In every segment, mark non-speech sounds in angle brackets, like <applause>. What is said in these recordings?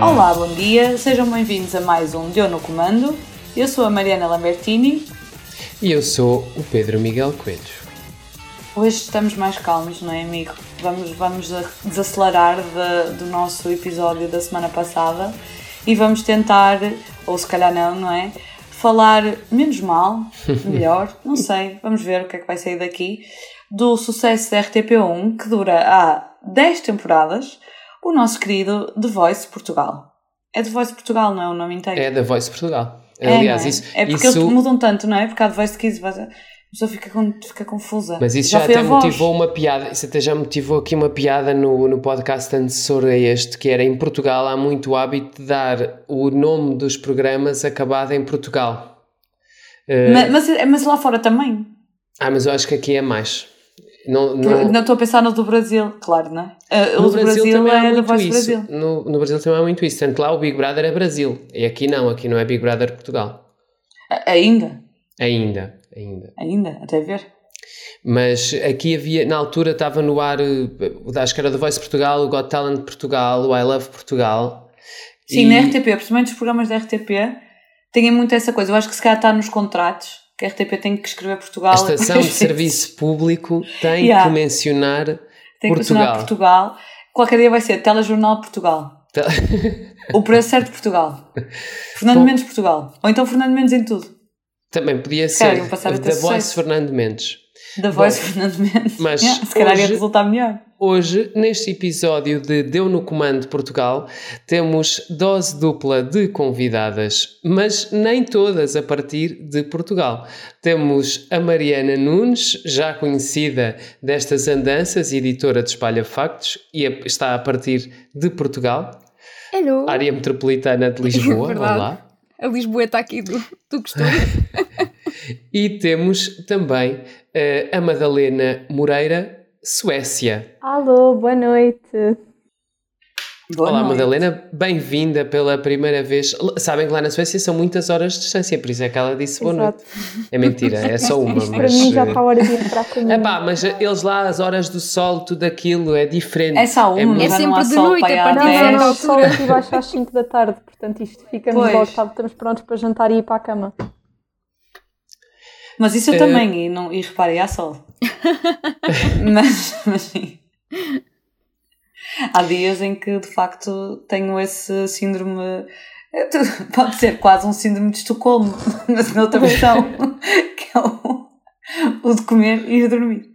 Olá, bom dia, sejam bem-vindos a mais um Deu no Comando. Eu sou a Mariana Lambertini. E eu sou o Pedro Miguel Coelho. Hoje estamos mais calmos, não é, amigo? Vamos, vamos desacelerar de, do nosso episódio da semana passada e vamos tentar, ou se calhar não, não é? Falar menos mal, <laughs> melhor, não sei, vamos ver o que é que vai sair daqui, do sucesso da RTP1 que dura há 10 temporadas o nosso querido The Voice Portugal. É The Voice Portugal, não é o nome inteiro? É The Voice Portugal. É, Aliás, é? isso. É porque isso... eles mudam tanto, não é? Porque há The Voice Kids, a pessoa fica, fica confusa. Mas isso já, já até motivou uma piada, isso até já motivou aqui uma piada no, no podcast antecessor a este, que era em Portugal há muito hábito de dar o nome dos programas acabado em Portugal. Mas, mas, mas lá fora também. Ah, mas eu acho que aqui é mais. Não, não... não estou a pensar no do Brasil, claro, não é? No o do Brasil, Brasil também é da Voz isso. Brasil. No, no Brasil também há muito isso. Tanto lá o Big Brother é Brasil. E aqui não, aqui não é Big Brother Portugal. Ainda? Ainda, ainda. Ainda, até ver. Mas aqui havia, na altura estava no ar, eh, acho que era do Voice Portugal, o Got Talent Portugal, o I Love Portugal. Sim, e... na RTP, principalmente os programas da RTP, têm muito essa coisa. Eu acho que se calhar está nos contratos que a RTP tem que escrever Portugal. A estação de <laughs> serviço público tem yeah. que mencionar tem que Portugal. mencionar Portugal. Qualquer dia vai ser Telejornal Portugal. <laughs> o preço certo de Portugal. Fernando Bom, Mendes Portugal. Ou então Fernando Mendes em tudo. Também podia ser. Da Voice Fernando Mendes. Da Voice Fernando Mendes. Mas yeah, se calhar hoje, ia resultar melhor. Hoje, neste episódio de Deu no Comando Portugal, temos dose dupla de convidadas, mas nem todas a partir de Portugal. Temos a Mariana Nunes, já conhecida destas andanças, editora de Espalha Factos, e está a partir de Portugal. Hello! Área metropolitana de <laughs> Lisboa. Olá! A Lisboa está aqui do, do costume. <laughs> e temos também uh, a Madalena Moreira, Suécia. Alô, boa noite. Boa Olá, noite. Madalena, bem-vinda pela primeira vez. Sabem que lá na Suécia são muitas horas de distância, por isso é que ela disse boa noite. É mentira, é só uma. <laughs> Isto mas... para mim já está a hora de entrar comigo. <laughs> É pá, mas eles lá, as horas do sol, tudo aquilo é diferente. É só uma, é, é sempre de noite, a partir da não, sol aqui baixo às 5 da tarde, portanto isto fica-nos voltado, estamos prontos para jantar e ir para a cama. Mas isso eu uh... também, e, não, e reparem, há sol. <laughs> mas, mas sim. Há dias em que de facto tenho esse síndrome. <laughs> Pode ser quase um síndrome de Estocolmo, <laughs> mas noutra versão, que é o, <laughs> o de comer e dormir.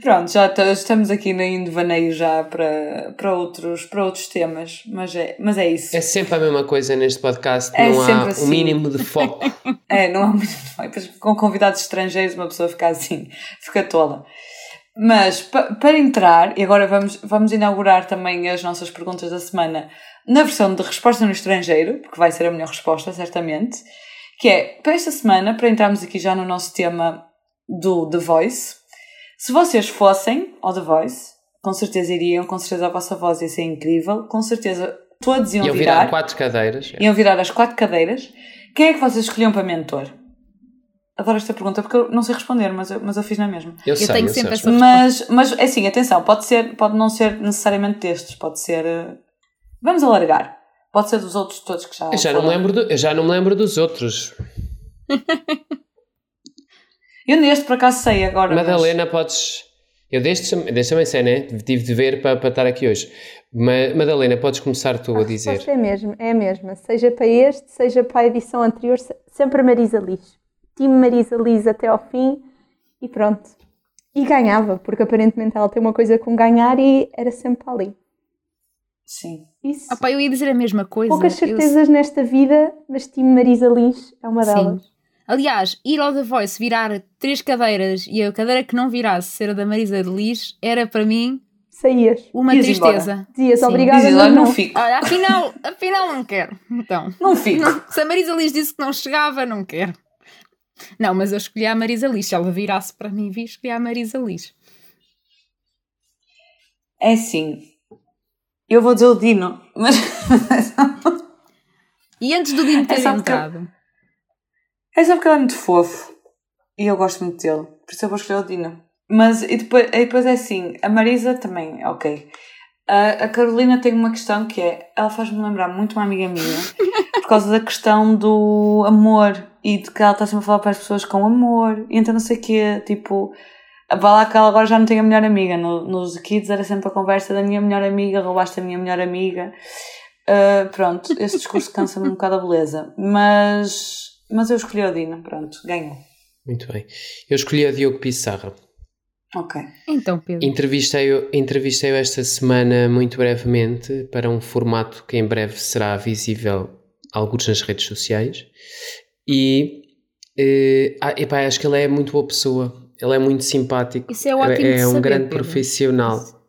Pronto, já estamos aqui em devaneio já para, para, outros, para outros temas, mas é, mas é isso. É sempre a mesma coisa neste podcast, é não há assim. o mínimo de foco. <laughs> É, não há o mínimo de foco. Com convidados estrangeiros uma pessoa fica assim, fica tola. Mas para entrar, e agora vamos, vamos inaugurar também as nossas perguntas da semana na versão de resposta no estrangeiro, porque vai ser a melhor resposta, certamente, que é para esta semana, para entrarmos aqui já no nosso tema do The Voice. Se vocês fossem ao The Voice, com certeza iriam, com certeza a vossa voz ia ser incrível, com certeza todos iam, iam virar. virar quatro cadeiras. Iam virar as quatro cadeiras. Quem é que vocês escolhiam para mentor? Adoro esta pergunta porque eu não sei responder, mas eu, mas eu fiz na mesma. Eu, eu sei, tenho eu sempre essa mas, mas é assim, atenção, pode, ser, pode não ser necessariamente destes, pode ser. Eh, vamos alargar. Pode ser dos outros todos que já. Eu já, não me, lembro do, eu já não me lembro dos outros. <laughs> eu neste por acaso sei agora. Madalena, mas... podes. Eu deste, deste também sei, né? Tive de ver para, para estar aqui hoje. Madalena, podes começar tu a, a dizer. É mesmo, é a mesma. Seja para este, seja para a edição anterior, sempre Marisa Lix time Marisa Liz até ao fim e pronto. E ganhava, porque aparentemente ela tem uma coisa com ganhar e era sempre ali. Sim. Isso. Ah, Opa, eu ia dizer a mesma coisa. Poucas certezas eu... nesta vida, mas time Marisa Liz é uma delas. Sim. Aliás, ir ao The Voice virar três cadeiras e a cadeira que não virasse ser a da Marisa de Liz era para mim saías. Uma Dias tristeza. Dias, obrigada, Dizes, não, não fico. Olha, afinal, afinal não quero. Então. Não fico. Se a Marisa Liz disse que não chegava, não quero. Não, mas eu escolhi a Marisa Liz. Se ela virasse para mim, vi escolhi a Marisa Liz. É sim. Eu vou dizer o Dino, mas. e antes do Dino ter é entrado? É só porque ele é muito fofo. E eu gosto muito dele. Por isso eu vou escolher o Dino. Mas e depois, e depois é assim, a Marisa também, ok. A, a Carolina tem uma questão que é, ela faz-me lembrar muito uma amiga minha, <laughs> por causa da questão do amor e de que ela está sempre a falar para as pessoas com amor, e então não sei o quê, tipo, vá lá que ela agora já não tem a melhor amiga. No, nos Kids era sempre a conversa da minha melhor amiga, roubaste a minha melhor amiga. Uh, pronto, esse discurso cansa-me um bocado a beleza. Mas, mas eu escolhi o Dina, pronto, ganhou. Muito bem. Eu escolhi a Diogo Pissarra. Ok. Então, Pedro. Entrevistei-o entrevistei esta semana muito brevemente para um formato que em breve será visível alguns nas redes sociais. E eh, ah, epá, acho que ele é muito boa pessoa. Ele é muito simpático. Isso é ótimo é, de é um saber, grande Pedro. profissional.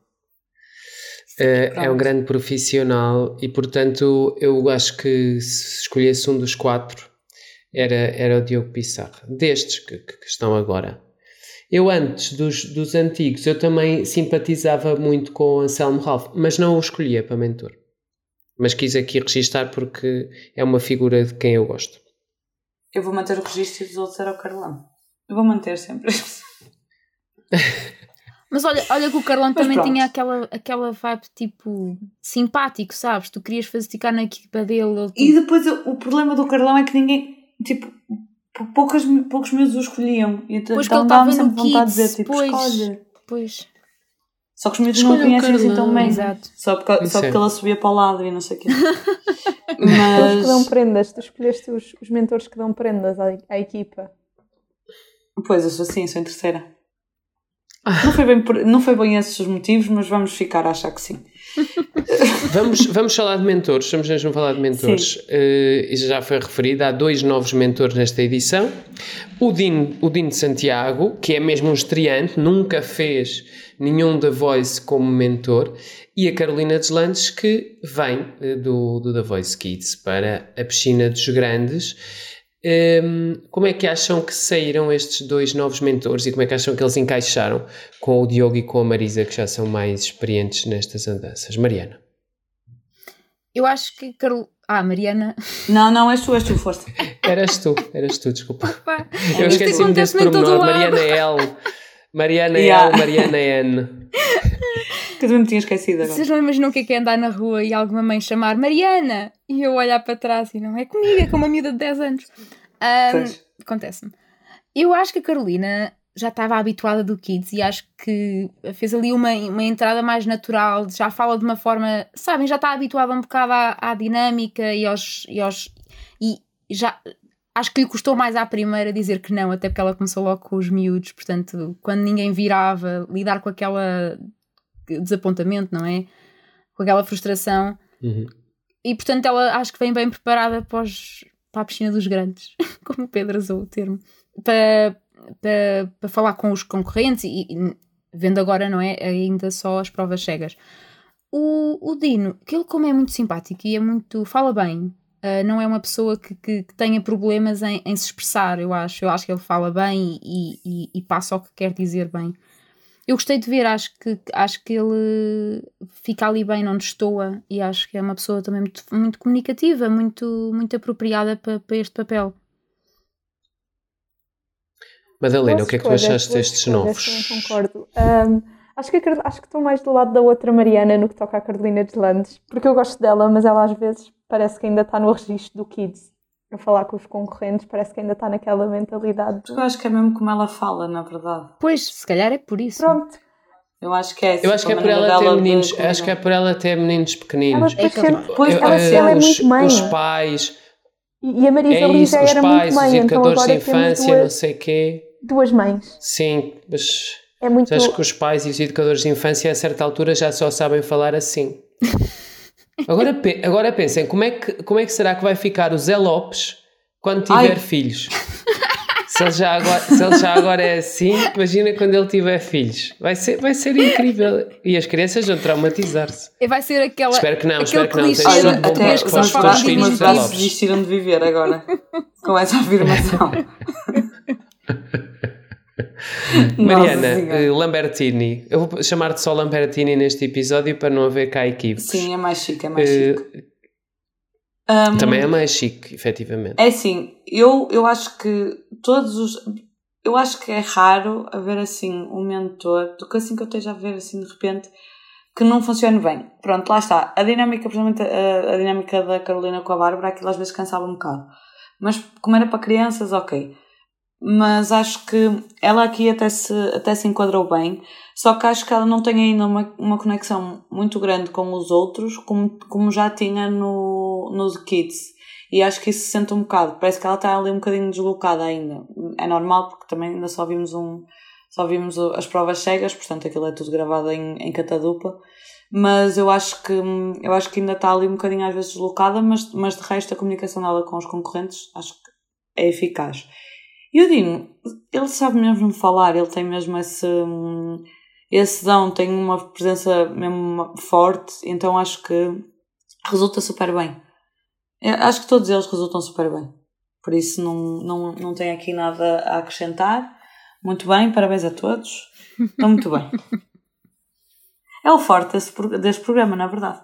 Eh, é um grande profissional e, portanto, eu acho que se escolhesse um dos quatro era, era o Diogo Pissarra. Destes que, que- que estão agora. Eu antes dos, dos antigos, eu também simpatizava muito com Anselmo Ralph, mas não o escolhia para mentor. Mas quis aqui registar porque é uma figura de quem eu gosto. Eu vou manter o registro e dos outros era o Carlão. Eu vou manter sempre. <laughs> Mas olha, olha que o Carlão Mas também pronto. tinha aquela, aquela vibe tipo simpático, sabes? Tu querias fazer ficar na equipa dele. ele, E tipo, depois o o problema do Carlão é que ninguém, tipo, pou- poucas, poucos miúdos o escolhiam. E então Pois que ele dava-me estava no sempre vontade de dizer, tipo, pois. escolhe. Pois, Só que os miúdos não conhecem assim tão bem. exato. Só porque, só é. porque ela subia para o lado e não sei o quê. <laughs> Eles que dão Mas, prendas, tu escolheste os, os mentores que dão prendas à, à equipa. pois, eu sou assim, sou em terceira. Não foi, bem por- não foi bem esses os motivos, mas vamos ficar a achar que sim. Vamos, vamos falar de mentores, estamos mesmo a falar de mentores. E já foi referido, há dois novos mentores nesta edição. O Dino, o Dino de Santiago, que é mesmo um estreante, nunca fez nenhum The Voice como mentor, e a Carolina Deslandes, que vem eh, do, do The Voice Kids para a piscina dos grandes. Hum, como é que acham que saíram estes dois novos mentores e como é que acham que eles encaixaram com o Diogo e com a Marisa, que já são mais experientes nestas andanças? Mariana. Eu acho que Carol. Ah, Mariana. Não, não, és tu, és tu, força. <laughs> Eras tu, eras tu, desculpa. Pá, Eu esqueci-me desse pormenor. Mariana L. Mariana Yeah. L, Mariana N. <laughs> Que eu também me tinha esquecido agora. Vocês não imaginam o que é que é andar na rua e alguma mãe chamar Mariana e eu olhar para trás e não é comigo, é com uma miúda de 10 anos. Pois. Acontece-me. Eu acho que a Carolina já estava habituada do Kids e acho que fez ali uma, uma entrada mais natural, já fala de uma forma, sabem, já está habituada um bocado à, à dinâmica e aos, e aos. E já. Acho que lhe custou mais à primeira dizer que não, até porque ela começou logo com os miúdos, portanto, quando ninguém virava, lidar com aquela desapontamento, não é? Com aquela frustração. Uhum. E portanto ela acho que vem bem preparada para, os- para a piscina dos grandes, <laughs> como o Pedro usou o termo, para, para, para falar com os concorrentes e, e vendo agora, não é? Ainda só as provas cegas. O, o Dino, que ele como é muito simpático e é muito. fala bem, ah, não é uma pessoa que, que, que tenha problemas em, em se expressar, eu acho. Eu acho que ele fala bem e, e, e passa o que quer dizer bem. Eu gostei de ver, acho que, acho que ele fica ali bem, não destoa, e acho que é uma pessoa também muito, muito comunicativa, muito, muito apropriada para, para este papel. Madalena, o que é que tu achaste destes novos? sim, concordo. Ahm, acho, que acho que estou mais do lado da outra Mariana no que toca à Carolina Deslandes, porque eu gosto dela, mas ela às vezes parece que ainda está no registro do Kids. A falar com os concorrentes, parece que ainda está naquela mentalidade. de- Eu acho que é mesmo como ela fala, na verdade. Pois, se calhar é por isso. Pronto, Eu acho que é Eu acho que é por ela ter meninos, acho que é por ela ter meninos pequeninos. É sempre- Pois, ela eh, ela é os, muito mãe. os pais, E a Marisa é isso, os era pais, muito os mãe, então educadores de infância, não duas, sei quê. duas mães. Sim, mas É muito. acho que os pais e os educadores de infância a certa altura já só sabem falar assim. <laughs> Agora, pe- agora pensem, como é, que, como é que será que vai ficar o Zé Lopes quando tiver Ai. filhos? Se ele, já agora, se ele já agora é assim, imagina quando ele tiver filhos. Vai ser, vai ser incrível. E as crianças vão traumatizar-se. Vai ser aquela. Espero que não, espero que não. Tens Olha, bom até para os teus pais filhos, desistiram de viver agora. com essa afirmação. <laughs> Mariana eh, Lambertini, eu vou chamar-te só Lambertini neste episódio para não haver cá equívocos. Sim, é mais chique, é mais Eh, chique. Um, Também é mais chique, efetivamente. É assim, eu, eu acho que todos os. Eu acho que é raro haver assim um mentor, do que assim que eu esteja a ver assim de repente, que não funcione bem. Pronto, lá está. A dinâmica, principalmente a, a dinâmica da Carolina com a Bárbara, aquilo às vezes cansava um bocado. Mas como era para crianças, ok. Mas acho que ela aqui até se, até se enquadrou bem. Só que acho que ela não tem ainda uma, uma conexão muito grande com os outros, como, como já tinha no, no The Kids. E acho que isso se sente um bocado. Parece que ela está ali um bocadinho deslocada ainda. É normal, porque também ainda só vimos um, só vimos as provas cegas, portanto aquilo é tudo gravado em, em catadupla. Mas eu acho que eu acho que ainda está ali um bocadinho às vezes deslocada, mas, mas de resto a comunicação dela com os concorrentes acho que é eficaz. E o Dino, ele sabe mesmo falar, ele tem mesmo esse, esse dão, tem uma presença mesmo forte, então acho que resulta super bem. Eu acho que todos eles resultam super bem. Por isso não, não, não tenho aqui nada a acrescentar. Muito bem, parabéns a todos. Estão muito bem. É o forte desse, deste programa, na verdade.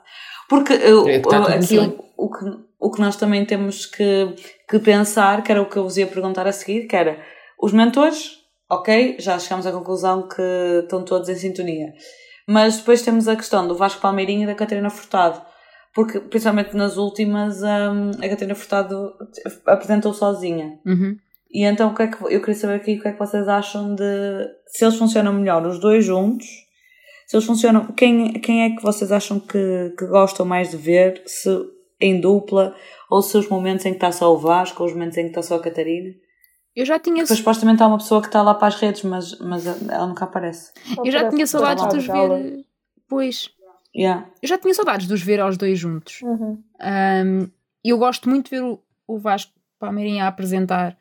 Porque eu, é, tá aquilo, o, que, o que nós também temos que, que pensar, que era o que eu vos ia perguntar a seguir, que era os mentores, ok, já chegamos à conclusão que estão todos em sintonia. Mas depois temos a questão do Vasco Palmeirinho e da Catarina Furtado. Porque, principalmente nas últimas, um, a Catarina Furtado apresentou sozinha. Uhum. E então o que é que, eu queria saber aqui o que é que vocês acham de se eles funcionam melhor os dois juntos, se eles funcionam, quem, quem é que vocês acham que, que gostam mais de ver, se em dupla, ou se os momentos em que está só o Vasco, ou os momentos em que está só a Catarina? Eu já tinha. Porque supostamente há uma pessoa que está lá para as redes, mas, mas ela nunca aparece. Eu já tinha saudades de os ver. Pois. Yeah. Eu já tinha saudades de os ver aos dois juntos. Uhum. Um, eu gosto muito de ver o, o Vasco Palmeirinha a apresentar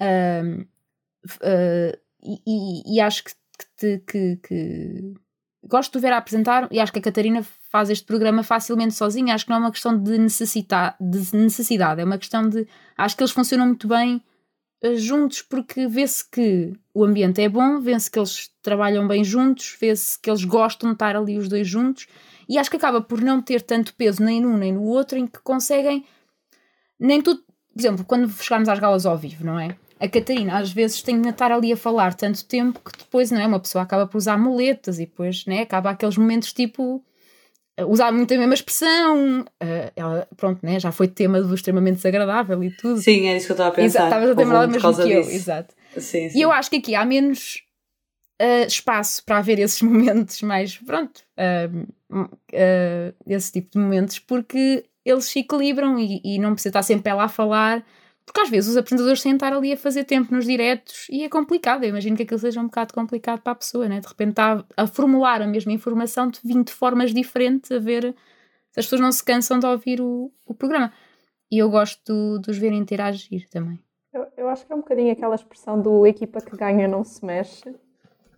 um, uh, e, e, acho que, que, que, que, gosto de ver a apresentar e acho que a Catarina faz este programa facilmente sozinha. Acho que não é uma questão de, necessitar, de necessidade, é uma questão de. Acho que eles funcionam muito bem uh, juntos porque vê-se que o ambiente é bom, vê-se que eles trabalham bem juntos, vê-se que eles gostam de estar ali os dois juntos e acho que acaba por não ter tanto peso nem num nem no outro em que conseguem nem tudo. Por exemplo, quando chegarmos às galas ao vivo, não é? a Catarina às vezes tem de estar ali a falar tanto tempo que depois, não é? Uma pessoa acaba por usar muletas e depois, né? Acaba aqueles momentos tipo usar muito a mesma expressão. Uh, ela, pronto, né? Já foi tema do extremamente desagradável e tudo. Sim, é isso que eu estava a pensar. Estavas a ter mesmo que eu, exato. Sim, sim. E eu acho que aqui há menos uh, espaço para haver esses <laughs> momentos mais, pronto, uh, esse tipo de momentos, porque eles se equilibram e, e não precisa estar sempre ela a falar porque às vezes os apresentadores têm estar ali a fazer tempo nos diretos e é complicado. Eu imagino que aquilo seja um bocado complicado para a pessoa, né? De repente está a formular a mesma informação de 20 formas diferentes, a ver se as pessoas não se cansam de ouvir o, o programa. E eu gosto de os ver interagir também. Eu, eu acho que é um bocadinho aquela expressão do equipa que ganha não se mexe.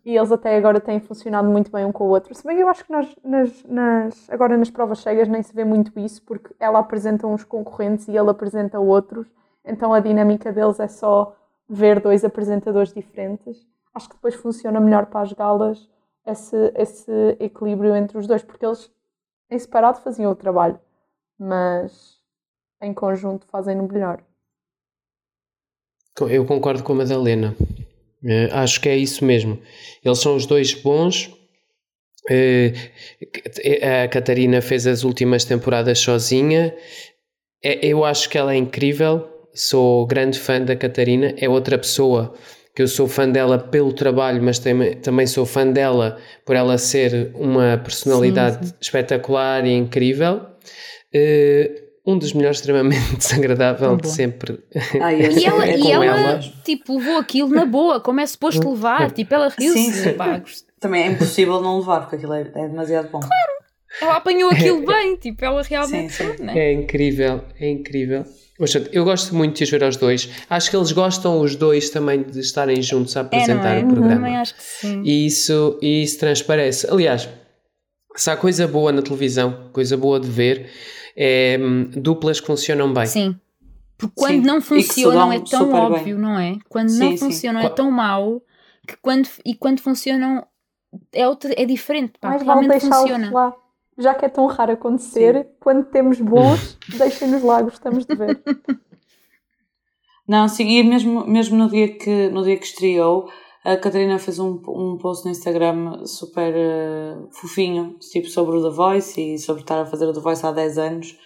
E eles até agora têm funcionado muito bem um com o outro. Se bem eu acho que nas, nas, nas, agora nas provas cegas nem se vê muito isso, porque ela apresenta uns concorrentes e ele apresenta outros então a dinâmica deles é só ver dois apresentadores diferentes. Acho que depois funciona melhor para as galas esse, esse equilíbrio entre os dois, porque eles em separado faziam o trabalho, mas em conjunto fazem-no melhor. Eu concordo com a Madalena. Uh, acho que é isso mesmo. Eles são os dois bons. Uh, a Catarina fez as últimas temporadas sozinha. Eu acho que ela é incrível sou grande fã da Catarina, é outra pessoa que eu sou fã dela pelo trabalho, mas também sou fã dela por ela ser uma personalidade sim, sim. espetacular e incrível. Uh, um dos melhores extremamente <laughs> desagradável de sempre. Ah, <laughs> e ela, é e ela, ela, tipo, levou aquilo na boa, como é suposto levar, tipo, ela riu-se. Também é impossível não levar, porque aquilo é, é demasiado bom. Claro, ela apanhou <laughs> aquilo bem, tipo, ela realmente. Sim, sim. É? é incrível, é incrível. Eu gosto muito de os ver aos dois. Acho que eles gostam os dois também de estarem juntos a apresentar é, é? o programa. Também acho que sim. E isso, e isso transparece. Aliás, se há coisa boa na televisão, coisa boa de ver, é hum, duplas que funcionam bem. Sim. Porque quando sim. não funcionam é tão óbvio, bem. não é? Quando sim, não funcionam é tão mau que quando, e quando funcionam é, outro, é diferente. Pá, Mas realmente funciona. Lá já que é tão raro acontecer, sim. quando temos bons, <laughs> deixem-nos lá, gostamos de ver. <laughs> Não, sim, e mesmo, mesmo no, dia que, no dia que estreou, a Catarina fez um, um post no Instagram super uh, fofinho, tipo sobre o The Voice e sobre estar a fazer o The Voice há 10 anos.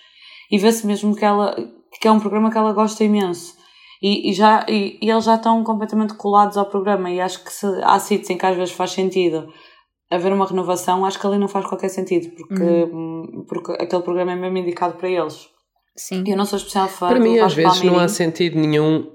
E vê-se mesmo que ela, que é um programa que ela gosta imenso. E, e já, e, e, eles já estão completamente colados ao programa e acho que se há sítios em que às vezes faz sentido haver uma renovação, acho que ali não faz qualquer sentido, porque, uhum. porque aquele programa é mesmo indicado para eles. Sim. Eu não sou especial fã. Para mim, às vezes, não há sentido nenhum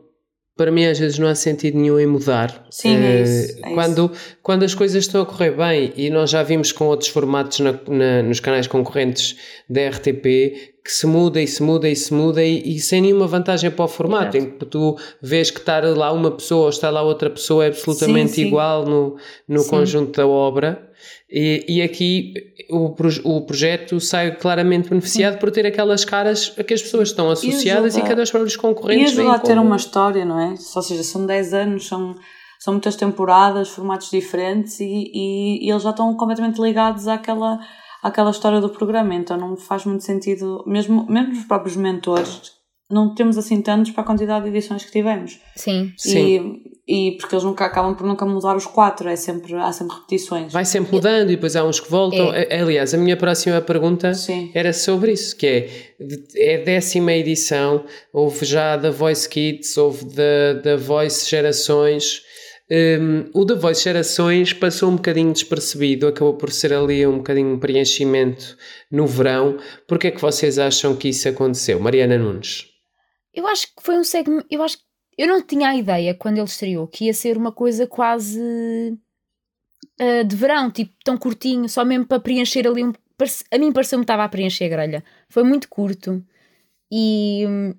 para mim às vezes não há sentido nenhum em mudar. Sim, é isso, é quando, isso. quando as coisas estão a correr bem e nós já vimos com outros formatos na, na, nos canais concorrentes da RTP que se muda e se muda e se muda e, e sem nenhuma vantagem para o formato, Exato. em que tu vês que estar lá uma pessoa ou estar lá outra pessoa é absolutamente sim, sim. igual no, no conjunto da obra. E, e aqui o, o projeto sai claramente beneficiado por ter aquelas caras a que as pessoas estão associadas e, e cada vez para os concorrentes. E ajudar a ter uma história, não é? Ou seja, são 10 anos, são, são muitas temporadas, formatos diferentes e, e, e eles já estão completamente ligados àquela, àquela história do programa, então não faz muito sentido, mesmo, mesmo os próprios mentores não temos assim tantos para a quantidade de edições que tivemos. Sim. E, Sim. e porque eles nunca acabam por nunca mudar os quatro, é sempre, há sempre repetições. Vai sempre mudando e depois há uns que voltam. É. Aliás, a minha próxima pergunta Sim. era sobre isso, que é, é a décima edição, houve já da Voice Kids, houve da, da Voice Gerações, um, o da Voice Gerações passou um bocadinho despercebido, acabou por ser ali um bocadinho um preenchimento no verão. Porquê é que vocês acham que isso aconteceu? Mariana Nunes. Eu acho que foi um segmento. Eu acho eu não tinha a ideia quando ele estreou que ia ser uma coisa quase uh, de verão, tipo tão curtinho, só mesmo para preencher ali um. A mim pareceu-me que estava a preencher a grelha. Foi muito curto e hum,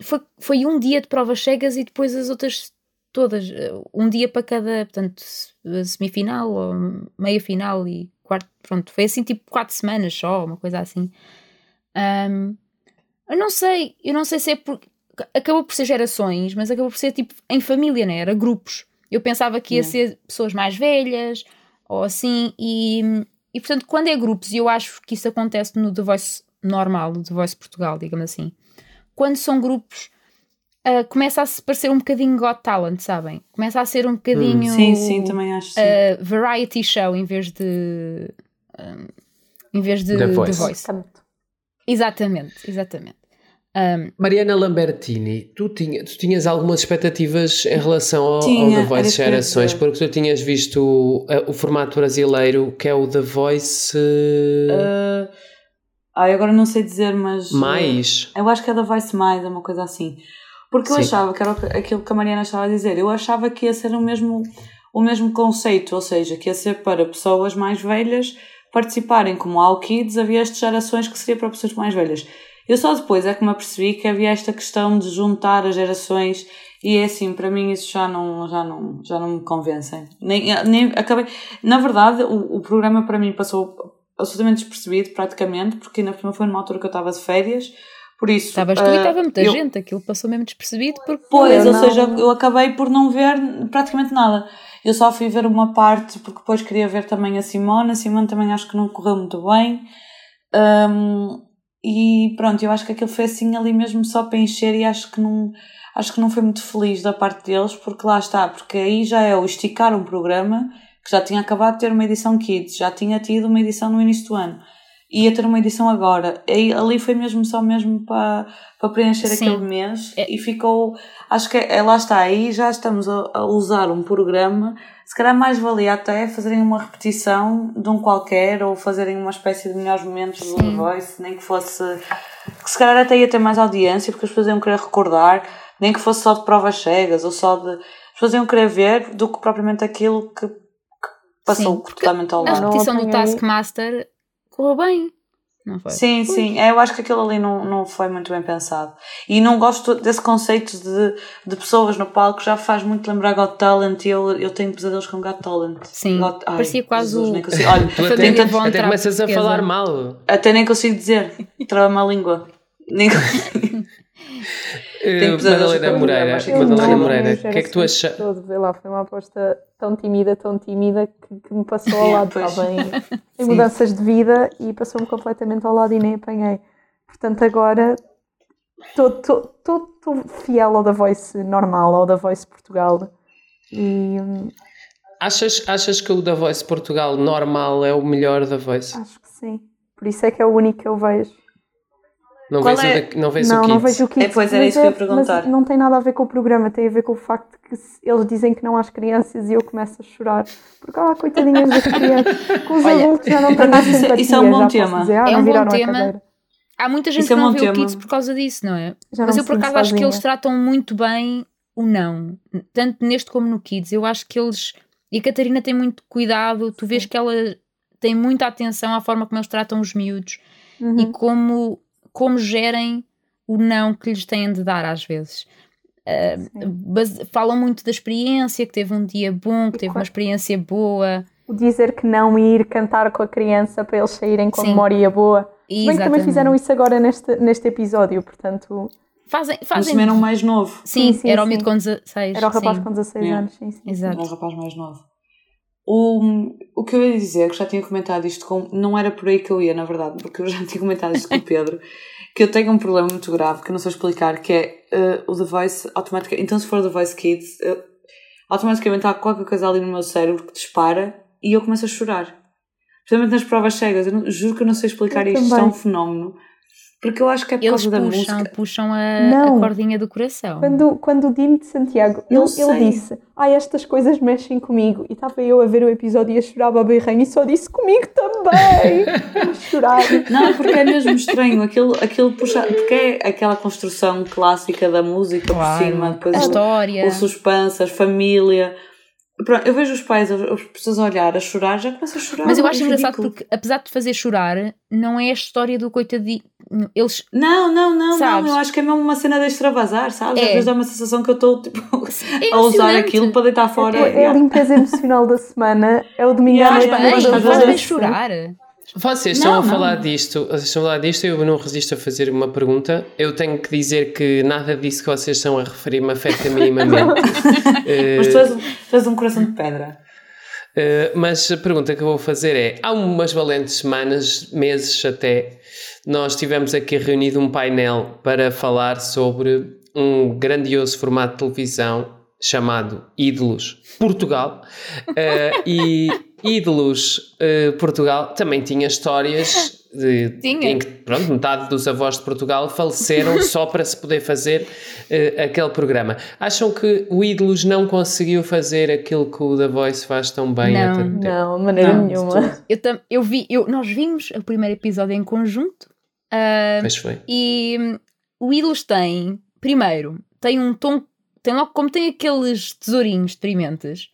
foi, foi um dia de provas cegas e depois as outras todas. Eh, um dia para cada, portanto, semifinal ou meia final e quarto. Pronto, foi assim tipo quatro semanas só, uma coisa assim. Um, eu não sei, eu não sei se é porque acabou por ser gerações, mas acabou por ser tipo em família, né? Era grupos. Eu pensava que ia ser pessoas mais velhas ou assim, e, e portanto, quando é grupos, e eu acho que isso acontece no The Voice normal, no The Voice Portugal, digamos assim, quando são grupos, uh, começa a se parecer um bocadinho Got Talent, sabem? Começa a ser um bocadinho. Hum. Sim, sim, também acho. Uh, variety show em vez de. Um, em vez de The Voice. The voice. Exatamente, exatamente. Um, Mariana Lambertini, tu, tinha, tu tinhas algumas expectativas em relação ao, tinha, ao The Voice Gerações, porque tu tinhas visto o, o, formato brasileiro que é o The Voice. Uh, ai, agora não sei dizer, mas. Mais? Eu acho que é The Voice Mais, é uma coisa assim. Porque eu Sim. achava que era aquilo que a Mariana estava a dizer, eu achava que ia ser o mesmo, o mesmo conceito, ou seja, que ia ser para pessoas mais velhas participarem, como ao Kids havia estas gerações que seria para pessoas mais velhas. Eu só depois é que me apercebi que havia esta questão de juntar as gerações e é assim, para mim isso já não, já não, já não me convencem. Nem, nem acabei. Na verdade, o, o programa para mim passou absolutamente despercebido praticamente, porque ainda foi numa altura que eu estava de férias. Por isso. Estavas tu uh, e estava muita eu, gente, aquilo passou mesmo despercebido. Porque pois, ou não... seja, eu acabei por não ver praticamente nada. Eu só fui ver uma parte porque depois queria ver também a Simone. A Simone também acho que não correu muito bem. Um, e pronto, eu acho que aquilo foi assim ali mesmo só para encher e acho que não, acho que não foi muito feliz da parte deles, porque lá está, porque aí já é o esticar um programa que já tinha acabado de ter uma edição Kids, já tinha tido uma edição no início do ano ia ter uma edição agora. E ali foi mesmo só mesmo para, para preencher Sim. aquele mês é. e ficou. Acho que é, lá está, aí já estamos a, a, usar um programa. Se calhar mais valia até fazerem uma repetição de um qualquer ou fazerem uma espécie de melhores momentos do The Voice, nem que fosse. que se calhar até ia ter mais audiência porque as pessoas iam querer recordar, nem que fosse só de provas cegas ou só de. as pessoas iam querer ver do que propriamente aquilo que, que passou Sim, totalmente ao lado. A repetição do Taskmaster correu bem. Não foi? Sim, pois. sim. É, eu acho que aquilo ali não, não foi muito bem pensado. E não gosto desse conceito de, de pessoas no palco, já faz muito lembrar Got Talent e eu, eu tenho pesadelos com Got Talent. Sim, Got, ai, parecia quase Jesus, o... Nem consigo, olha, tu <laughs> até, até, até começas a falar mal. Até nem consigo dizer, trava-me a língua. Nem <laughs> Uh, Madalena Moreira, Madalena Moreira, o que é que tu achas? Vê lá, foi uma aposta tão tímida, tão tímida que, que me passou ao <laughs> lado, estava em, <laughs> em mudanças de vida e passou-me completamente ao lado e nem apanhei. Portanto, agora estou fiel ao da Voice normal, ao da Voice Portugal E hum, Achas, achas que o da Voice Portugal normal é o melhor da Voice? acho que sim. Por isso é que é o único que eu vejo. Não Qual vês, é? o, da- não vês não, o não Kids? vejo o Kids. É, pois, era mas isso que eu ia mas perguntar. não tem nada a ver com o programa, tem a ver com o facto que eles dizem que não às crianças e eu começo a chorar. Porque, ah, coitadinhas das crianças. <laughs> Com os Olha, adultos já não têm mais é- simpatia. isso é um bom tema. Dizer, ah, É não um bom tema. Há muita gente Isso é que não bom vê o tema. Kids por causa disso, não é? Já Mas não eu por acaso acho que eles tratam muito bem o não, tanto neste como no Kids. Eu acho que eles. E a Catarina tem muito cuidado, tu vês que ela tem muita atenção à forma como eles tratam os miúdos Uhum. e como, como gerem o não que lhes têm de dar às vezes. Base- falam muito da experiência, que teve um dia bom, que E teve uma experiência boa. O dizer que não e ir cantar com a criança para eles saírem com a Sim. memória boa. Se bem que também Exatamente. fizeram isso agora neste, neste episódio, portanto, Fazem, Mas fazem também era um mais novo. Sim, Sim, sim, era o miúdo com 16. era o rapaz sim. com 16 Yeah. anos. Sim, sim. Exato. Era um rapaz mais novo. O, o que eu ia dizer, que já tinha comentado isto com. Não era por aí que eu ia, na verdade, porque eu já tinha comentado isto com o Pedro, <laughs> que eu tenho um problema muito grave que eu não sei explicar, que é eh, o The Voice automaticamente. Então, se for The Voice Kids, eh, automaticamente há qualquer coisa ali no meu cérebro que dispara e eu começo a chorar. Principalmente nas provas cegas. Eu não- juro que eu não sei explicar Eu isto. Isto é também. um fenómeno. Porque eu acho que é por Eles causa da puxam, música. puxam a, Não. a cordinha do coração. Quando, quando o Dino de Santiago, ele, ele disse, ah, estas coisas mexem comigo. E estava eu a ver o episódio e a chorar a berranho e só disse comigo também. <laughs> a chorar. Não, porque é mesmo estranho. Aquilo, aquilo puxa. Porque é aquela construção clássica da música Claro. por cima, depois a o- história. o suspense, a família. Pronto, eu vejo os pais, as as pessoas a olhar, a chorar, já começam a chorar. Mas eu é acho engraçado ridículo. porque, apesar de te fazer chorar, não é a história do coitadinho. Eles. Não, não, não, Sabes? não. Eu acho que é mesmo uma cena de extravasar, sabes? É. Às vezes dá uma sensação que eu estou tipo, É <laughs> a usar aquilo para deitar fora. É, é a Yeah. limpeza emocional da semana. É o domingo à noite. faz bem chorar. Vocês Não, estão a não. falar disto, vocês estão a falar disto e eu não resisto a fazer uma pergunta. Eu tenho que dizer que nada disso que vocês estão a referir me afeta minimamente. <laughs> Eh, Mas tu és, um- tu és um coração de pedra. Uh, mas a pergunta que eu vou fazer é: há umas valentes semanas, meses até, nós tivemos aqui reunido um painel para falar sobre um grandioso formato de televisão chamado Ídolos Portugal. Uh, e Ídolos uh, Portugal também tinha histórias de, <laughs> Tinha. em que pronto, metade dos avós de Portugal faleceram <laughs> só para se poder fazer uh, aquele programa. Acham que o Ídolos não conseguiu fazer aquilo que o The Voice faz tão bem Não. tempo? Não, de maneira Não, nenhuma. Eu, tam- eu vi, eu, nós vimos o primeiro episódio em conjunto ah, Pois foi. e hum, o Ídolos tem, primeiro, tem um tom, tem logo, como tem aqueles tesourinhos deprimentes,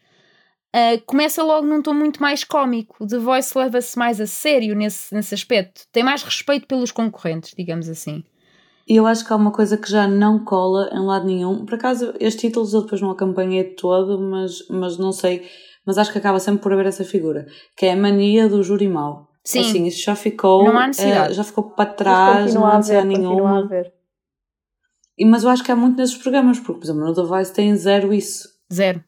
ah, começa logo num tom muito mais cómico. O The Voice leva-se mais a sério nesse, nesse aspecto. Tem mais respeito pelos concorrentes, digamos assim. E eu acho que há uma coisa que já não cola em lado nenhum. Por acaso, estes títulos eu depois não acompanhei de todo, mas, mas não sei. Mas acho que acaba sempre por haver essa figura, que é a mania do júri mau. Sim. Assim, isso já ficou. Não há necessidade. eh, já ficou para trás, não há a necessidade a nenhuma. haver. E, mas eu acho que há muito nesses programas, porque, por exemplo, no The Voice tem zero isso. Zero.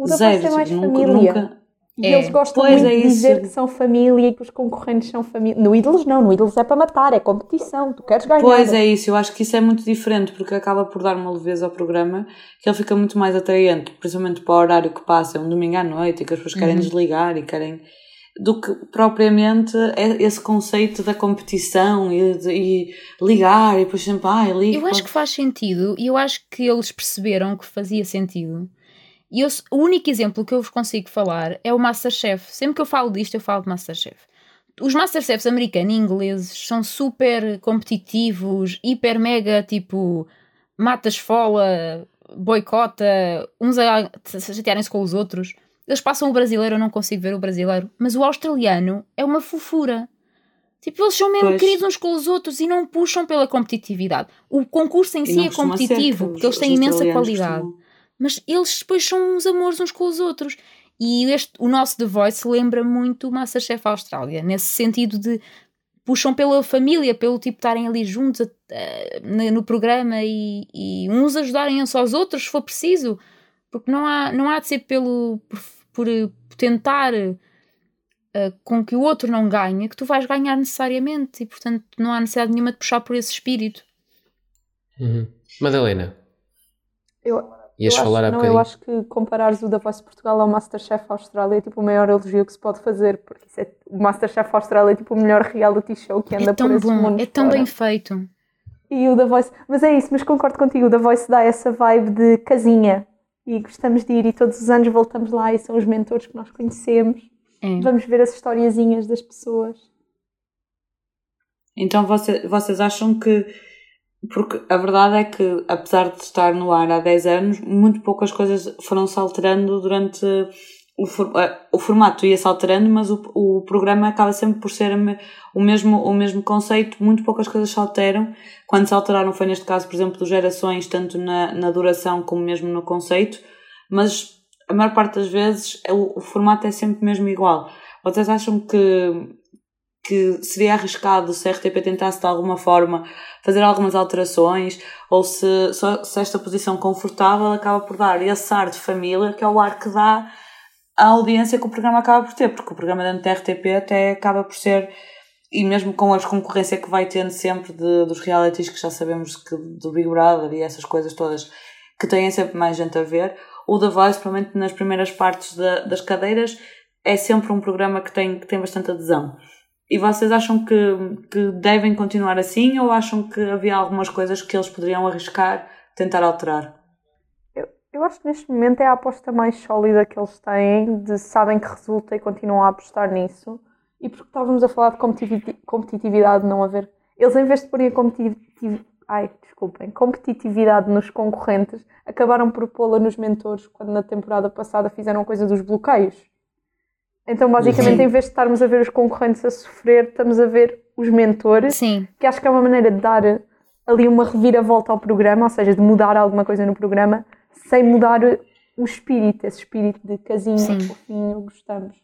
O da zero. Voice é mais tipo, nunca- família. nunca- E É. eles gostam Pois muito é de dizer que são família e que os concorrentes são família. No Ídolos não, no Ídolos é para matar, é competição, tu queres ganhar. Pois é isso, eu acho que isso é muito diferente, porque acaba por dar uma leveza ao programa que ele fica muito mais atraente, principalmente para o horário que passa, é um domingo à noite e que as pessoas querem Uhum. desligar e querem. do que propriamente é esse conceito da competição e, de, e ligar e depois sempre, ah, ligo. Eu acho que faz sentido e eu acho que eles perceberam que fazia sentido. E eu, o único exemplo que eu vos consigo falar é o Masterchef. Sempre que eu falo disto, eu falo de Masterchef. Os Masterchefs americanos e ingleses são super competitivos, hiper mega, tipo, matas fola, boicota, uns a se chatearem-se com os outros. Eles passam o brasileiro, eu não consigo ver o brasileiro, mas o australiano é uma fofura. Tipo, eles são mesmo Pois. queridos uns com os outros e não puxam pela competitividade. O concurso em E si é competitivo, que porque eles têm imensa qualidade. costumam- Mas eles depois são uns amores uns com os outros. E este, o nosso The Voice lembra muito o Masterchef Austrália, nesse sentido de puxam pela família, pelo tipo estarem ali juntos eh, no no programa e, e uns ajudarem uns aos outros se for preciso, porque não há, não há de ser pelo por, por, eh, tentar eh, com que o outro não ganhe que tu vais ganhar necessariamente e portanto não há necessidade nenhuma de puxar por esse espírito. Uhum. Madalena, Eu, Ias eu falar acho, há não, bocadinho. eu acho que comparares o da Voice Portugal ao Masterchef Austrália é tipo o maior elogio que se pode fazer, porque isso é, o Masterchef Austrália é tipo o melhor reality show que anda É tão por esses bom, mundos é tão fora. bem feito. E o da Voice, mas é isso, mas concordo contigo, o da Voice dá essa vibe de casinha e gostamos de ir e todos os anos voltamos lá e são os mentores que nós conhecemos. É. Vamos ver as historiazinhas das pessoas. Então você- vocês acham que. Porque a verdade é que, apesar de estar no ar há 10 anos, muito poucas coisas foram-se alterando durante. O, for- eh, o formato ia-se alterando, mas o, o programa acaba sempre por ser o mesmo, o mesmo conceito, muito poucas coisas se alteram. Quando se alteraram foi neste caso, por exemplo, dos gerações, tanto na, na duração como mesmo no conceito, mas a maior parte das vezes o, o formato é sempre mesmo igual. Vocês acham que, que seria arriscado se a RTP tentasse de alguma forma fazer algumas alterações ou se, se esta posição confortável acaba por dar esse ar de família que é o ar que dá à audiência que o programa acaba por ter, porque o programa dentro da RTP até acaba por ser e mesmo com a concorrência que vai tendo sempre de, dos realities que já sabemos que do Big Brother e essas coisas todas que têm sempre mais gente a ver, o The Voice, provavelmente nas primeiras partes da- das cadeiras, é sempre um programa que tem, que tem bastante adesão. E vocês acham que, que devem continuar assim ou acham que havia algumas coisas que eles poderiam arriscar, tentar alterar? Eu acho que neste momento é a aposta mais sólida que eles têm, de sabem que resulta e continuam a apostar nisso. E porque estávamos a falar de competitivi- competitividade, não haver. Eles, em vez de porem a competitividade. Ai, desculpem, competitividade nos concorrentes, acabaram por pô-la nos mentores quando na temporada passada fizeram coisa dos bloqueios. Então, basicamente, Sim. em vez de estarmos a ver os concorrentes a sofrer, estamos a ver os mentores Sim, que acho que é uma maneira de dar ali uma reviravolta ao programa, ou seja, de mudar alguma coisa no programa, sem mudar o espírito, esse espírito de casinha, Sim. fofinho, gostamos.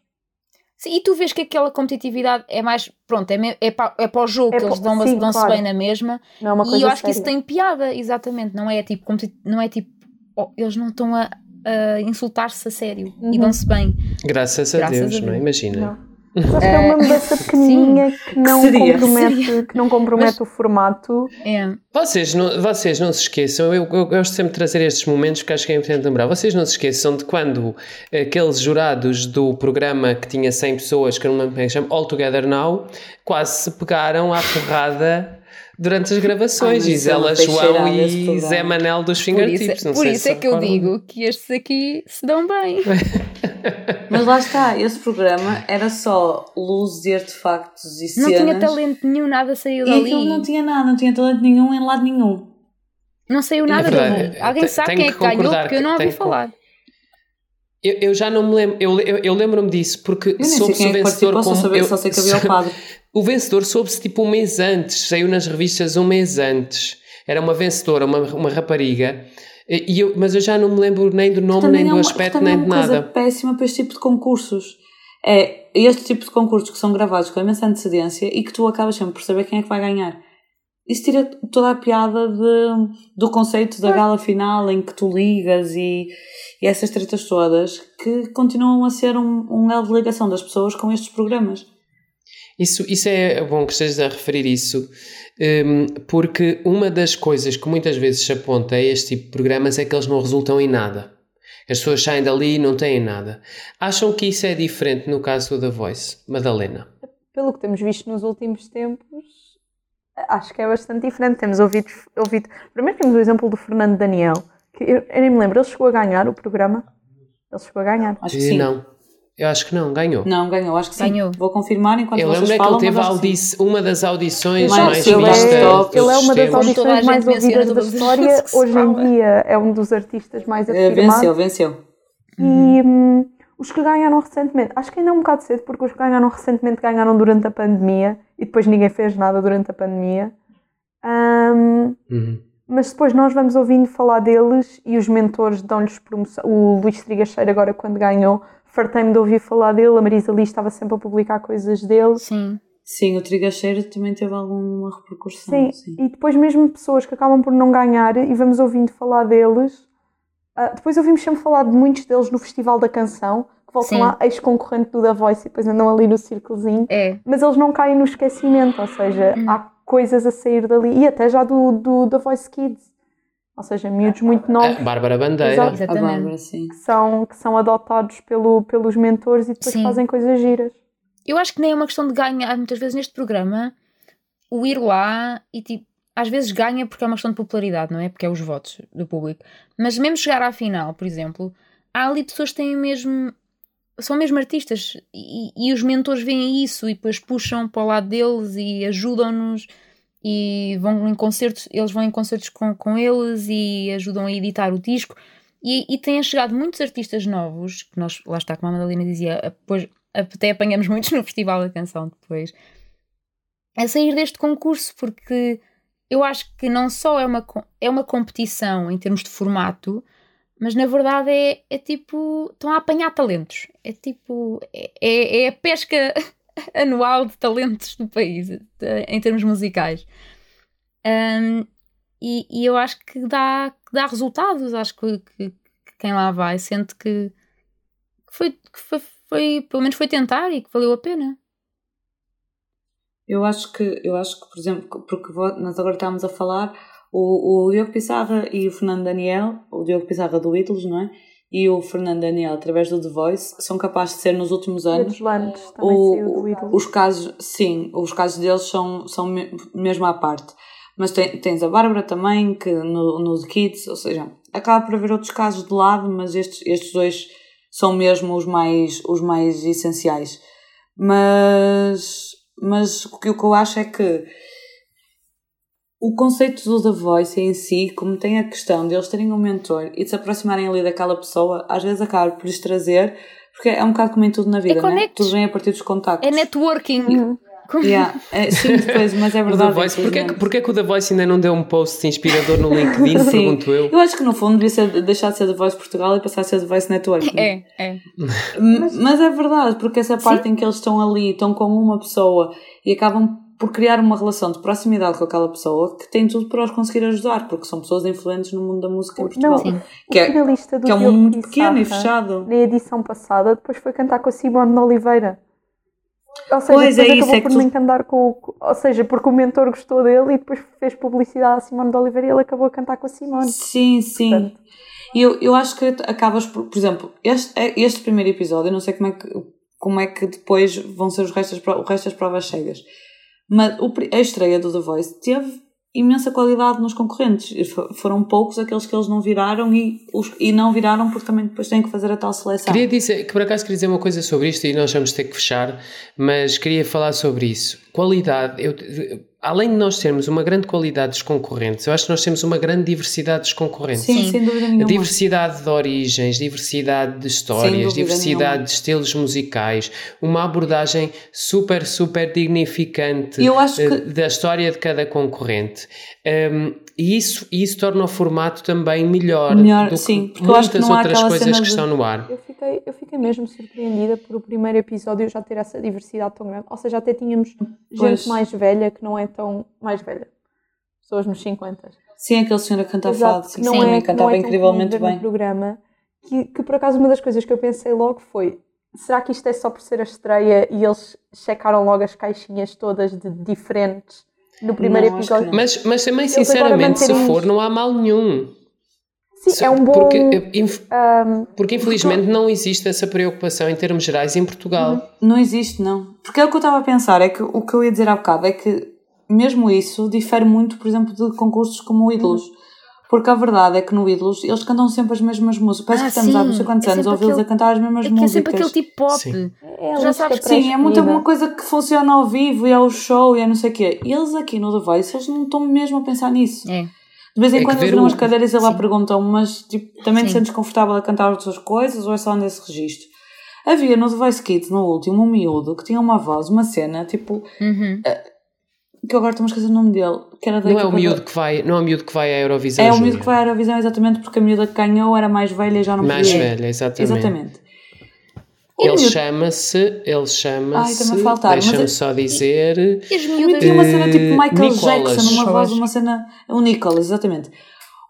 Sim, e tu vês que aquela competitividade é mais. Pronto, é, me- é, para, é para o jogo É que eles pa- dão- dão-se claro. bem na mesma. Não é uma e coisa eu acho que isso séria. tem piada, exatamente. Não é tipo. Não é tipo oh, eles não estão a, a insultar-se a sério e Uhum. dão-se bem. Graças a Graças Deus, a não é? Deus. Imagina. Não. Acho que é uma mudança pequenininha que não seria? compromete, que não compromete o formato. É. Vocês não, vocês não se esqueçam, eu, eu gosto sempre de trazer estes momentos que acho que é importante lembrar. Vocês não se esqueçam de quando aqueles jurados do programa que tinha 100 pessoas, que eu não me lembro como é que chama, All Together Now, quase se pegaram à porrada durante as gravações. Ai, mas isso é Gisela João e. Zé Manel dos Por isso, Fingertips. não por sei isso se é que eu digo que estes aqui se dão bem. <laughs> Mas lá está, esse programa era só luzes e artefactos e Não cenas. tinha talento nenhum, nada saiu E dali. aquilo não tinha nada, não tinha talento nenhum em lado nenhum. Não saiu É nada verdade, dali. Alguém te- sabe quem é que que ganhou? Porque eu não ouvi falar. Eu, eu já não me lembro, eu, eu, eu lembro-me disso, porque soube-se o é que vencedor como. saber, eu- só sei que havia o <laughs> padre. O vencedor soube-se tipo um mês antes, saiu nas revistas um mês antes. Era uma vencedora, uma, uma rapariga, e eu, mas eu já não me lembro nem do nome, nem é do uma- aspecto, também nem é de uma coisa nada. péssima para este tipo de concursos. É este tipo de concursos que são gravados com imensa antecedência e que tu acabas sempre por saber quem é que vai ganhar. Isso tira toda a piada de, do conceito da gala final em que tu ligas e, e essas tretas todas que continuam a ser um, um elo de ligação das pessoas com estes programas. Isso, isso é bom que estejas a referir isso, hum, porque uma das coisas que muitas vezes se aponta a este tipo de programas é que eles não resultam em nada. As pessoas saem dali e não têm nada. Acham que isso é diferente no caso do The Voice, Madalena? Pelo que temos visto nos últimos tempos, acho que é bastante diferente. Temos ouvido, ouvido... Primeiro temos o exemplo do Fernando Daniel, que eu, eu nem me lembro, ele chegou a ganhar o programa? Ele chegou a ganhar. Acho que Eh, sim. Não, eu acho que não, ganhou. Não, ganhou, acho que sim. Ganhou. Vou confirmar enquanto Eu vocês lembro é que falam, ele teve mas a acho que sim. audici- uma das audições Mas mais ele é- vistas. é, ele é uma das audições mais ouvidas da história. que Hoje em dia é um dos artistas mais Eh, afirmados. Venceu, venceu. E hum, os que ganharam recentemente, acho que ainda é um bocado cedo, porque os que ganharam recentemente ganharam durante a pandemia e depois ninguém fez nada durante a pandemia. Hum, Uhum. mas depois nós vamos ouvindo falar deles e os mentores dão-lhes promoção. O Luís Trigacheiro, agora quando ganhou, fartei-me de ouvir falar dele. A Marisa Lee estava sempre a publicar coisas dele. Sim. Sim, o Trigacheiro também teve alguma repercussão. Sim, sim. e depois mesmo pessoas que acabam por não ganhar e vamos ouvindo falar deles. Ah, depois ouvimos sempre falar de muitos deles no Festival da Canção, que voltam Sim. lá ex-concorrente do The Voice e depois andam ali no círculozinho. É. Mas eles não caem no esquecimento, ou seja, Hum. há coisas a sair dali. E até já do, do The Voice Kids. Ou seja, miúdos muito novos. A Bárbara Bandeira. Exato. A Exatamente. Bárbara, sim. que são, que são adotados pelo, pelos mentores e depois Sim. fazem coisas giras. Eu acho que nem é uma questão de ganhar. Muitas vezes neste programa, o ir lá e tipo, às vezes ganha porque é uma questão de popularidade, não é? Porque é os votos do público. Mas mesmo chegar à final, por exemplo, há ali pessoas que têm mesmo. São mesmo artistas e, e os mentores veem isso e depois puxam para o lado deles e ajudam-nos e vão em concertos, eles vão em concertos com, com eles e ajudam a editar o disco. E, e têm chegado muitos artistas novos, que nós, lá está, como a Madalena dizia, depois até apanhamos muitos <laughs> no Festival da Canção depois, a sair deste concurso, porque eu acho que não só é uma, é uma competição em termos de formato, mas na verdade é, é tipo. estão a apanhar talentos. É tipo. é, é é a pesca <laughs> anual de talentos do país, em termos musicais. Ahm, e, e eu acho que dá, dá resultados. Acho que, que- que quem lá vai sente que, foi, foi, foi- pelo menos foi tentar e que valeu a pena. Eu acho que, eu acho que por exemplo, porque vo- nós agora estamos a falar, o, o Diogo Pissarra e o Fernando Daniel, o Diogo Pissarra do Ídolos, não é? E o Fernando Daniel, através do The Voice, são capazes de ser nos últimos anos saiu do o, ídolo. os casos, sim, os casos deles são, são me- mesmo à parte. Mas tem- tens a Bárbara também, que no, no The Kids, ou seja, acaba por haver outros casos de lado, mas estes, estes dois são mesmo os mais, os mais essenciais. Mas, mas o que o que eu acho é que o conceito do The Voice em si, como tem a questão de eles terem um mentor e de se aproximarem ali daquela pessoa, às vezes acaba por lhes trazer, porque é um bocado como em tudo na vida, né? conectos. Tudo vem a partir dos contactos. É networking. Uhum. Yeah. É, sim, depois, mas é <laughs> O verdade. The Voice, porquê, que- porquê que o The Voice ainda não deu um post inspirador no LinkedIn? <laughs> Sim. Pergunto eu. Eu acho que no fundo devia ser, deixar de ser The Voice Portugal e passar a ser The Voice Network. É, é. <laughs> M- Mas é verdade, porque essa parte em que eles estão ali, estão com uma pessoa e acabam por criar uma relação de proximidade com aquela pessoa que tem tudo para os conseguir ajudar, porque são pessoas influentes no mundo da música em Portugal. Não, Sim. Que é- do Que é um mundo pequeno e fechado. Na edição passada, depois foi cantar com a Simone de Oliveira. Ou seja, Pois, depois é isso, acabou é por tu- nem cantar com, o- Ou seja, porque o mentor gostou dele e depois fez publicidade à Simone de Oliveira e ele acabou a cantar com a Simone. Sim, sim. Portanto, E eu, eu acho que acabas por, por exemplo, este, este primeiro episódio, eu não sei como é que, como é que depois vão ser os restos, o resto das provas cegas, mas a estreia do The Voice teve imensa qualidade nos concorrentes. Fo- Foram poucos aqueles que eles não viraram e, os, e não viraram porque também depois têm que fazer a tal seleção. Queria dizer, que por acaso queria dizer uma coisa sobre isto e nós vamos ter que fechar, mas queria falar sobre isso. Qualidade, eu, além de nós termos uma grande qualidade dos concorrentes, eu acho que nós temos uma grande diversidade dos concorrentes. Sim, Sim. sem dúvida nenhuma. Diversidade de origens, diversidade de histórias, diversidade nenhuma. de estilos musicais, uma abordagem super, super dignificante eu acho eh, que- da história de cada concorrente. Um, e isso, isso torna o formato também melhor, Melhor, do que sim, muitas outras coisas que de- estão no ar. Eu, fiquei, eu fiquei mesmo surpreendida por o primeiro episódio já ter essa diversidade tão grande. Ou seja, até tínhamos Pois. gente mais velha que não é tão. mais velha. Pessoas nos 50. Sim, aquele senhor a cantar fado, sim, que não sim, é, que não cantava é incrivelmente bem. no programa. Que, que por acaso uma das coisas que eu pensei logo foi: será que isto é só por ser a estreia e eles checaram logo as caixinhas todas de diferentes no primeiro Não, episódio? Mas, mas também, sinceramente, se for, isto. não há mal nenhum. Sim, é um bom. Porque, inf- ahm, porque infelizmente não existe essa preocupação em termos gerais em Portugal. Não existe, não. Porque é o que eu estava a pensar, é que o que eu ia dizer há bocado é que mesmo isso difere muito, por exemplo, de concursos como o Ídolos. Porque a verdade é que no Ídolos eles cantam sempre as mesmas músicas. Parece Ah, que estamos há não sei sim. quantos É anos a sempre ouvi-los a aquele- cantar as mesmas É que é músicas. sempre aquele tipo pop. Sim. é a Já sabes que Sim, é muito pré-escolhida. uma coisa que funciona ao vivo e é o show e é não sei o quê. E eles aqui no The Voice, eles não estão mesmo a pensar nisso. É. De vez em É que quando viram o- as cadeiras e lá Sim. perguntam, mas tipo, também te Sim. sentes confortável a cantar as tuas coisas ou é só nesse registro? Havia no The Voice Kids, no último, um miúdo que tinha uma voz, uma cena, tipo, Uhum. que eu agora estou a esquecer o nome dele, que era da Não é o miúdo que vai, não é o miúdo que vai à Eurovisão. É o miúdo que vai à Eurovisão exatamente porque a miúda que ganhou era mais velha e já não Mais podia. velha, exatamente. Exatamente. Ele miúdo- chama-se, ele chama-se, também faltaram, mas deixa-me é- só dizer, E as miúdas. tinha uma cena tipo Michael Nicolas. Jackson, uma voz, uma cena. O Nicolas, exatamente.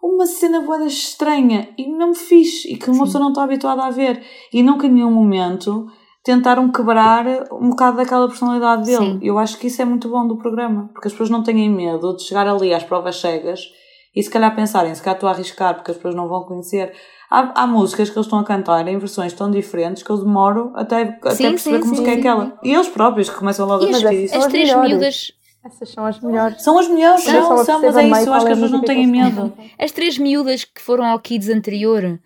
Uma cena boa estranha e não me fiz e que uma pessoa não está habituada a ver. E nunca em nenhum momento tentaram quebrar um bocado daquela personalidade dele. Sim. Eu acho que isso é muito bom do programa, porque as pessoas não têm medo de chegar ali às provas cegas e se calhar pensarem, se calhar estou a arriscar porque as pessoas não vão conhecer. Há, há músicas que eles estão a cantar em versões tão diferentes que eu demoro até, até Sim, perceber sim, que música sim, é sim. aquela. E eles próprios que começam logo a E as- discutir as- isso. As as três melhores. miúdas, Essas são as melhores. São as melhores, só são, são, mas é isso, acho que é as a pessoas não música têm medo. as três miúdas que foram ao Kids anterior,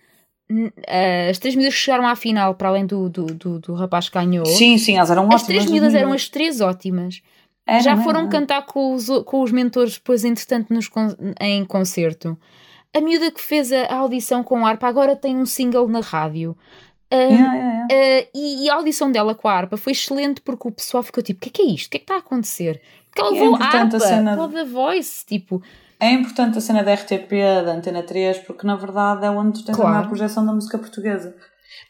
eh, as três miúdas que chegaram à final, para além do, do, do, do rapaz que ganhou, Sim, sim, elas eram ótimas. as três miúdas eram as três ótimas. Eram, Já foram eram. cantar com os, com os mentores depois, entretanto, nos em concerto. A miúda que fez a, audição com a harpa agora tem um single na rádio. Ah, Yeah, yeah, yeah. ah, e, e a audição dela com a harpa foi excelente porque o pessoal ficou tipo: o que é que é isto? O que é que está a acontecer? Porque ela é levou a importante a cena The Voice. Tipo, É importante a cena da RTP, da Antena 3, porque na verdade é onde tu tens Claro. a maior projeção da música portuguesa.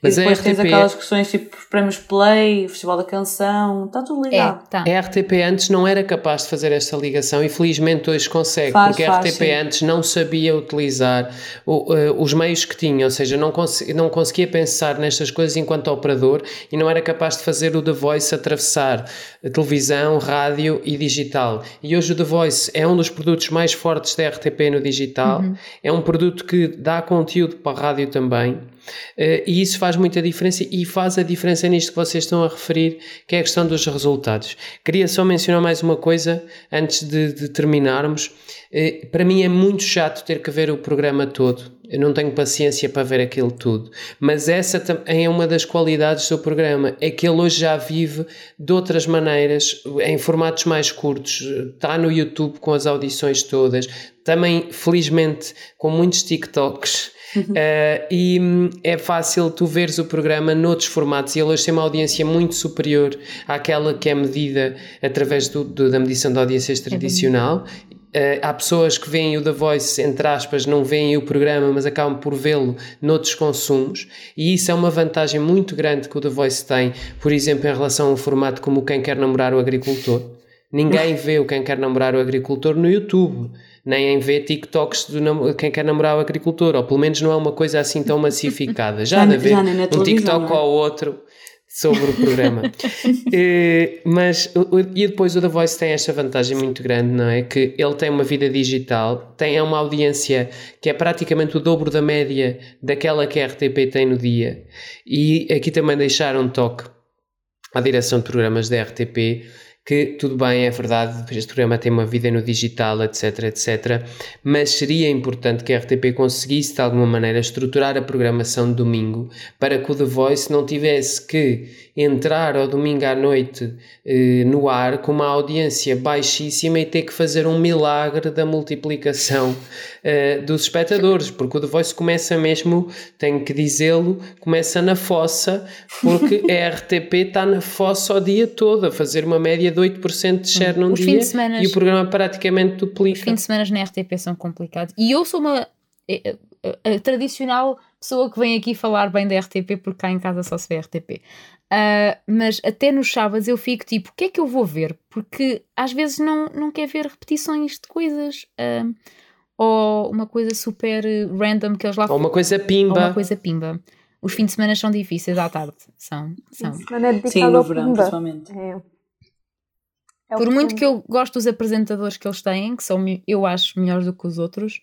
Mas e a depois tens RTP aquelas questões tipo os prémios Play, o Festival da Canção, está tudo é, ligado. tá. A RTP antes não era capaz de fazer esta ligação e felizmente hoje consegue, Faz, porque a faz, RTP sim. antes não sabia utilizar o- eh, os meios que tinha, ou seja, não, cons- não conseguia pensar nestas coisas enquanto operador e não era capaz de fazer o The Voice atravessar a televisão, rádio e digital. E hoje o The Voice é um dos produtos mais fortes da RTP no digital, é um produto que dá conteúdo para a rádio também. Eh, e isso faz muita diferença e faz a diferença nisto que vocês estão a referir, que é a questão dos resultados. Queria só mencionar mais uma coisa antes de, de terminarmos. Eh, para mim é muito chato ter que ver o programa todo. Eu não tenho paciência para ver aquilo tudo. Mas essa também é uma das qualidades do programa. É que ele hoje já vive de outras maneiras, em formatos mais curtos. Está no YouTube com as audições todas. Também, felizmente, com muitos TikToks. Uh, e hum, é fácil tu veres o programa noutros formatos e ele hoje tem uma audiência muito superior àquela que é medida através do, do- da medição de audiências tradicional. Uh, há pessoas que veem o The Voice, entre aspas, não veem o programa, mas acabam por vê-lo noutros consumos, e isso é uma vantagem muito grande que o The Voice tem, por exemplo, em relação a um formato como Quem Quer Namorar o Agricultor. Ninguém <laughs> vê o Quem Quer Namorar o Agricultor no YouTube, nem em vê TikToks nam- Quem Quer Namorar o Agricultor, ou pelo menos não é uma coisa assim tão massificada. Já Já- de haver um TikTok é? ou outro sobre o programa. <laughs> Eh, mas e depois o The Voice tem esta vantagem muito grande, não é? Que ele tem uma vida digital, tem uma audiência que é praticamente o dobro da média daquela que a RTP tem no dia. E aqui também deixaram um toque à direção de programas da RTP que tudo bem, é verdade, este programa tem uma vida no digital, etc, etc, mas seria importante que a RTP conseguisse de alguma maneira estruturar a programação de domingo para que o The Voice não tivesse que entrar ao domingo à noite eh, no ar com uma audiência baixíssima e ter que fazer um milagre da multiplicação eh, dos espectadores, porque o The Voice começa mesmo, tenho que dizê-lo, começa na fossa, porque <laughs> a RTP está na fossa o dia todo, a fazer uma média de 8% de share num Os dia de semana- e o programa praticamente Os duplica. fins de semana na RTP são complicados. E eu sou uma eh, eh, a tradicional pessoa que vem aqui falar bem da RTP porque cá em casa só se vê RTP. Ah, mas até nos sábados eu fico tipo, o que é que eu vou ver? Porque às vezes não, não quer ver repetições de coisas. ah, ou uma coisa super eh, random que eles lá Ou uma coisa ou pimba. uma coisa pimba. Os fins de semana são difíceis à tarde. São. são. Semana é Sim, no verão, Pimba. principalmente. É. É Por muito Pimba. que eu gosto dos apresentadores que eles têm, que são, eu acho, melhores do que os outros,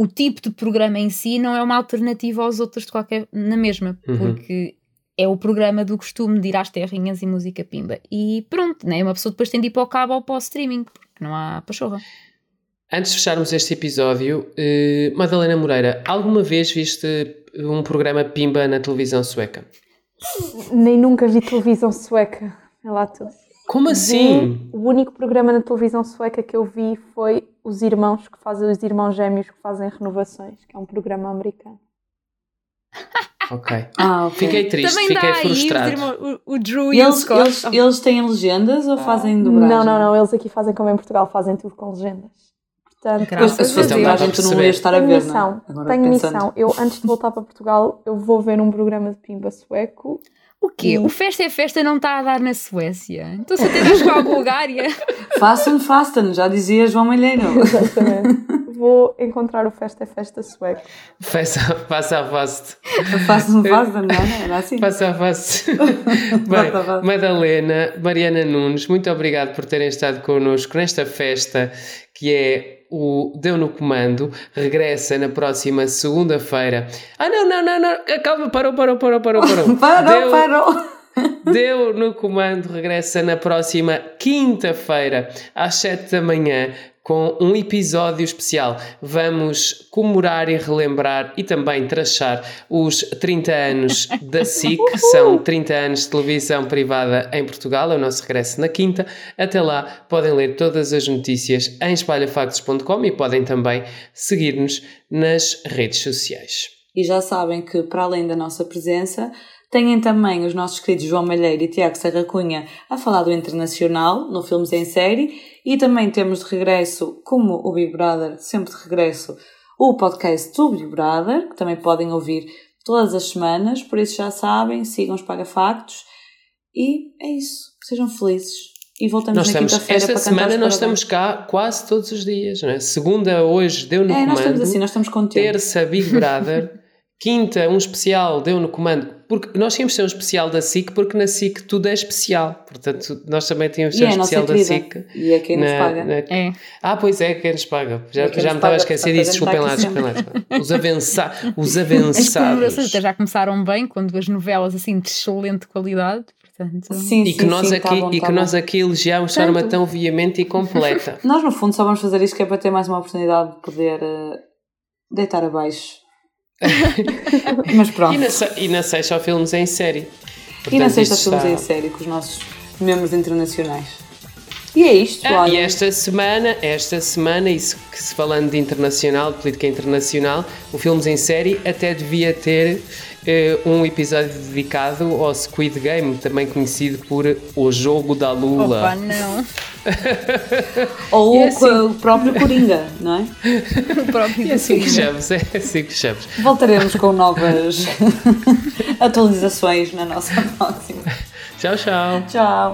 o tipo de programa em si não é uma alternativa aos outros de qualquer, na mesma, Uhum. porque é o programa do costume de ir às terrinhas e música pimba. E pronto, né? uma pessoa depois tem de ir para o cabo ou para o streaming, porque não há pachorra. Antes de fecharmos este episódio, eh, Madalena Moreira, alguma vez viste um programa pimba na televisão sueca? Nem nunca vi televisão sueca. É lá tudo. Como assim? O único programa na televisão sueca que eu vi foi Os Irmãos, que fazem os irmãos gêmeos que fazem renovações, que é um programa americano. <laughs> Ok. Ah, ok. Fiquei triste, Também fiquei dá aí os frustrado. irmãos- o, o Drew E e, o eles, Scott. eles, eles têm legendas ou fazem dobragem? Não, não, não. Eles aqui fazem como em Portugal, fazem tudo com legendas. Portanto, Graças Mas se fosse a Deus. dobragem, tu não ias estar a ver, missão. não é? Agora tenho pensando. missão. Eu, antes de voltar para Portugal, eu vou ver um programa de pimba sueco. O quê? Hum. O Festa é Festa não está a dar na Suécia? Então se até jogar a Bulgária. Fasten, fasten, já dizia João Malheiro. Exatamente. vou encontrar o Festa é Festa sueco. Faça, faça a face. Fasten, fasten, não é? Era assim. Faça a face. <laughs> Bem, Faça. Madalena, Mariana Nunes, muito obrigado por terem estado connosco nesta festa que é o Deu no Comando regressa na próxima segunda-feira. Ah, não, não, não, não. Calma, parou, parou, parou, parou, parou. <laughs> parou, Deu- parou. <laughs> Deu no comando regressa na próxima quinta-feira às 7 da manhã com um episódio especial. Vamos comemorar e relembrar e também trachar os 30 anos da SIC. São 30 anos de televisão privada em Portugal. É o nosso regresso na quinta. Até lá podem ler todas as notícias em espalhafactos.com e podem também seguir-nos nas redes sociais. E já sabem que, para além da nossa presença, têm também os nossos queridos João Malheiro e Tiago Serra Cunha a falar do internacional, no Filmes em Série, e também temos de regresso, como o Big Brother, sempre de regresso, o podcast do Big Brother, que também podem ouvir todas as semanas, por isso já sabem, sigam os Pagafactos, e é isso, sejam felizes. E voltamos Nós na quinta-feira esta para cantar semana nós estamos cá quase todos os dias, não é? Segunda hoje deu no É, nós comando. estamos assim, nós estamos contentes. terça Big Brother, <laughs> quinta um especial deu no comando, porque nós tínhamos de ter um especial da SIC, porque na SIC tudo é especial, portanto nós também tínhamos é um nossa especial da. SIC. E é quem nos na- paga. na- É. Ah, pois é, quem nos paga. Já, É já nos me estava a esquecer disso, desculpem lá, desculpem lá. Os, avança os <laughs> As avançados. até já começaram bem, quando as novelas assim de excelente qualidade. Portanto, Sim, E sim, que, nós sim, aqui, tá bom, e tá que bom. nós aqui elogiámos de forma tão veemente e completa. <laughs> Nós, no fundo, só vamos fazer isto que é para ter mais uma oportunidade de poder eh, deitar abaixo. <laughs> Mas pronto. e, na, e na sexta filmes em série. E na Portanto, sexta isto estamos está- em série com os nossos membros internacionais. E é isto, Ah, e esta semana, esta semana, isso que se falando de internacional, de política internacional, o Filmes em Série até devia ter um episódio dedicado ao Squid Game, também conhecido por O Jogo da Lula. opa, não. <laughs> Ou E o, assim- o próprio Coringa, não é? <laughs> O próprio É assim que Coringa. chamamos, é assim que chamamos. Voltaremos com novas <laughs> atualizações na nossa próxima. Tchau, tchau. Tchau.